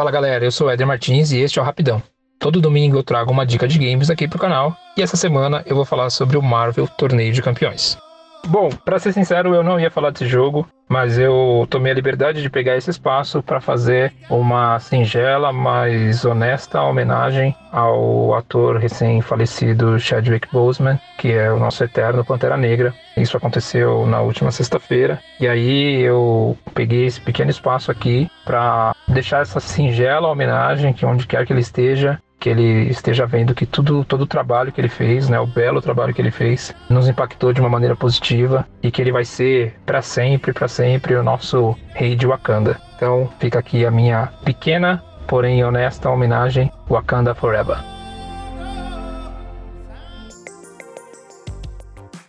Fala galera, eu sou o Eder Martins e este é o Rapidão. Todo domingo eu trago uma dica de games aqui pro canal e essa semana eu vou falar sobre o Marvel Torneio de Campeões. Bom, para ser sincero, eu não ia falar desse jogo, mas eu tomei a liberdade de pegar esse espaço para fazer uma singela, mas honesta homenagem ao ator recém-falecido Chadwick Boseman, que é o nosso eterno Pantera Negra. Isso aconteceu na última sexta-feira, e aí eu peguei esse pequeno espaço aqui para deixar essa singela homenagem, que onde quer que ele esteja, que ele esteja vendo que tudo, todo o trabalho que ele fez, né, o belo trabalho que ele fez, nos impactou de uma maneira positiva e que ele vai ser para sempre, para sempre o nosso rei de Wakanda. Então fica aqui a minha pequena, porém honesta homenagem Wakanda Forever.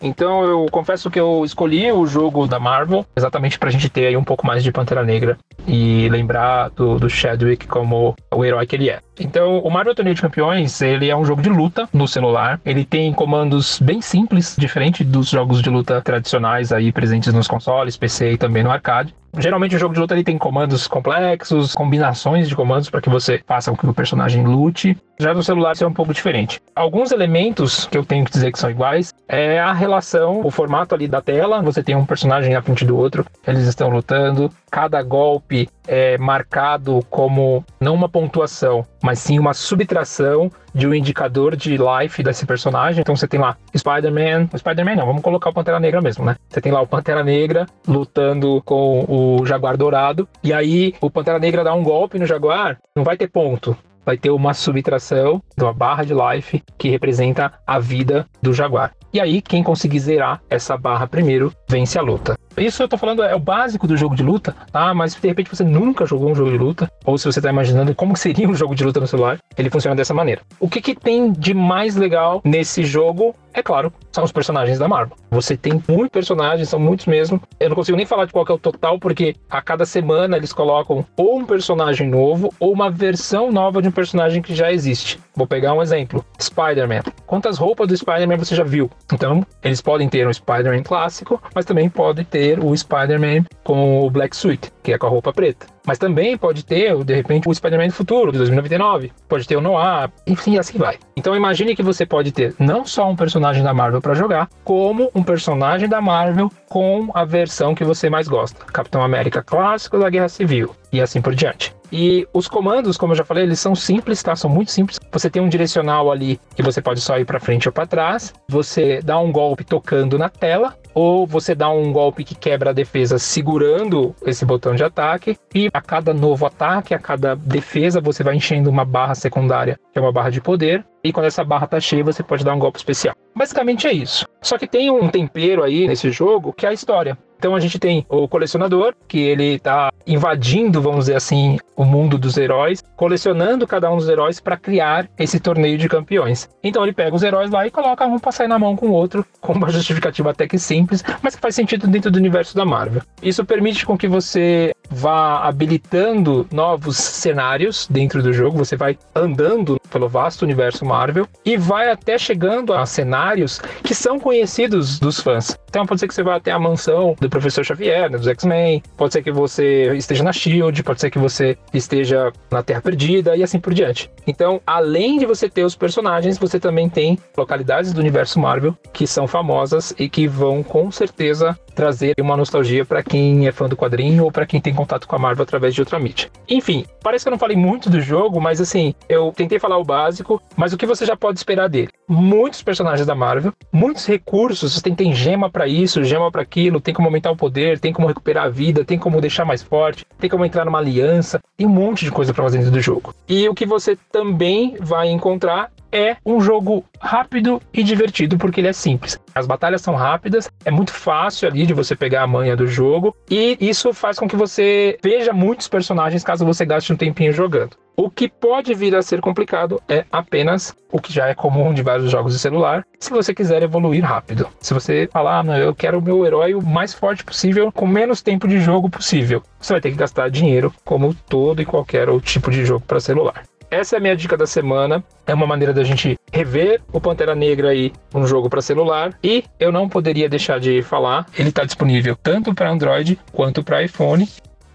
Então eu confesso que eu escolhi o jogo da Marvel exatamente pra gente ter aí um pouco mais de Pantera Negra e lembrar do, do Chadwick como o herói que ele é. Então, o Marvel Torneio de Campeões, ele é um jogo de luta no celular. Ele tem comandos bem simples, diferente dos jogos de luta tradicionais aí presentes nos consoles, PC e também no arcade. Geralmente o jogo de luta ele tem comandos complexos, combinações de comandos para que você faça com que o personagem lute. Já no celular isso é um pouco diferente. Alguns elementos que eu tenho que dizer que são iguais é a relação, o formato ali da tela. Você tem um personagem na frente do outro, eles estão lutando. Cada golpe é marcado como não uma pontuação, mas sim uma subtração de um indicador de life desse personagem. Então você tem lá Spider-Man, Spider-Man não, vamos colocar o Pantera Negra mesmo, né? Você tem lá o Pantera Negra lutando com o Jaguar Dourado, e aí o Pantera Negra dá um golpe no Jaguar, não vai ter ponto. Vai ter uma subtração de uma barra de life que representa a vida do Jaguar. E aí, quem conseguir zerar essa barra primeiro, vence a luta. Isso eu tô falando é o básico do jogo de luta, tá? Mas de repente você nunca jogou um jogo de luta, ou se você tá imaginando como seria um jogo de luta no celular, ele funciona dessa maneira. O que, que tem de mais legal nesse jogo é claro, são os personagens da Marvel. Você tem muitos personagens, são muitos mesmo. Eu não consigo nem falar de qual é o total, porque a cada semana eles colocam ou um personagem novo ou uma versão nova de um personagem que já existe. Vou pegar um exemplo: Spider-Man. Quantas roupas do Spider-Man você já viu? Então, eles podem ter um Spider-Man clássico, mas também pode ter o Spider-Man com o Black Suit, que é com a roupa preta. Mas também pode ter, de repente, o Spider-Man do futuro, de 2099. Pode ter o Noir, enfim, assim vai. Então imagine que você pode ter não só um personagem da Marvel para jogar, como um personagem da Marvel com a versão que você mais gosta. Capitão América clássico da Guerra Civil e assim por diante. E os comandos, como eu já falei, eles são simples, tá? São muito simples. Você tem um direcional ali que você pode só ir para frente ou para trás. Você dá um golpe tocando na tela ou você dá um golpe que quebra a defesa segurando esse botão de ataque e a cada novo ataque, a cada defesa, você vai enchendo uma barra secundária, que é uma barra de poder, e quando essa barra tá cheia, você pode dar um golpe especial. Basicamente é isso. Só que tem um tempero aí nesse jogo que é a história. Então a gente tem o colecionador, que ele tá invadindo, vamos dizer assim, o mundo dos heróis, colecionando cada um dos heróis para criar esse torneio de campeões. Então ele pega os heróis lá e coloca um para sair na mão com o outro, com uma justificativa até que simples, mas que faz sentido dentro do universo da Marvel. Isso permite com que você vá habilitando novos cenários dentro do jogo, você vai andando pelo vasto universo Marvel e vai até chegando a cenários que são conhecidos dos fãs. Então pode ser que você vá até a mansão do Professor Xavier, né, dos X-Men, pode ser que você esteja na SHIELD, pode ser que você esteja na Terra Perdida e assim por diante. Então, além de você ter os personagens, você também tem localidades do universo Marvel que são famosas e que vão com certeza trazer uma nostalgia para quem é fã do quadrinho ou para quem tem contato com a Marvel através de outra mídia. Enfim, parece que eu não falei muito do jogo, mas assim, eu tentei falar o básico, mas o que você já pode esperar dele? Muitos personagens da Marvel, muitos recursos, você tem, tem gema para isso, gema para aquilo, tem como aumentar o poder, tem como recuperar a vida, tem como deixar mais forte, tem como entrar numa aliança, tem um monte de coisa para fazer dentro do jogo. E o que você também vai encontrar é um jogo rápido e divertido porque ele é simples. As batalhas são rápidas, é muito fácil ali de você pegar a manha do jogo e isso faz com que você veja muitos personagens caso você gaste um tempinho jogando. O que pode vir a ser complicado é apenas o que já é comum de vários jogos de celular, se você quiser evoluir rápido. Se você falar, ah, não, eu quero o meu herói o mais forte possível, com menos tempo de jogo possível, você vai ter que gastar dinheiro, como todo e qualquer outro tipo de jogo para celular. Essa é a minha dica da semana. É uma maneira da gente rever o Pantera Negra aí, um jogo para celular. E eu não poderia deixar de falar, ele está disponível tanto para Android quanto para iPhone.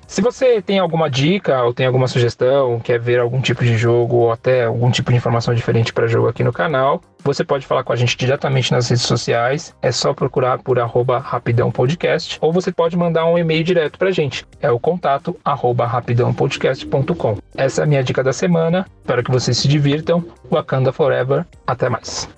Se você tem alguma dica ou tem alguma sugestão, quer ver algum tipo de jogo ou até algum tipo de informação diferente para jogo aqui no canal, você pode falar com a gente diretamente nas redes sociais. É só procurar por arroba rapidão podcast ou você pode mandar um e-mail direto para a gente. É o contato arroba rapidãopodcast.com. Essa é a minha dica da semana. Espero que vocês se divirtam. Wakanda Forever. Até mais.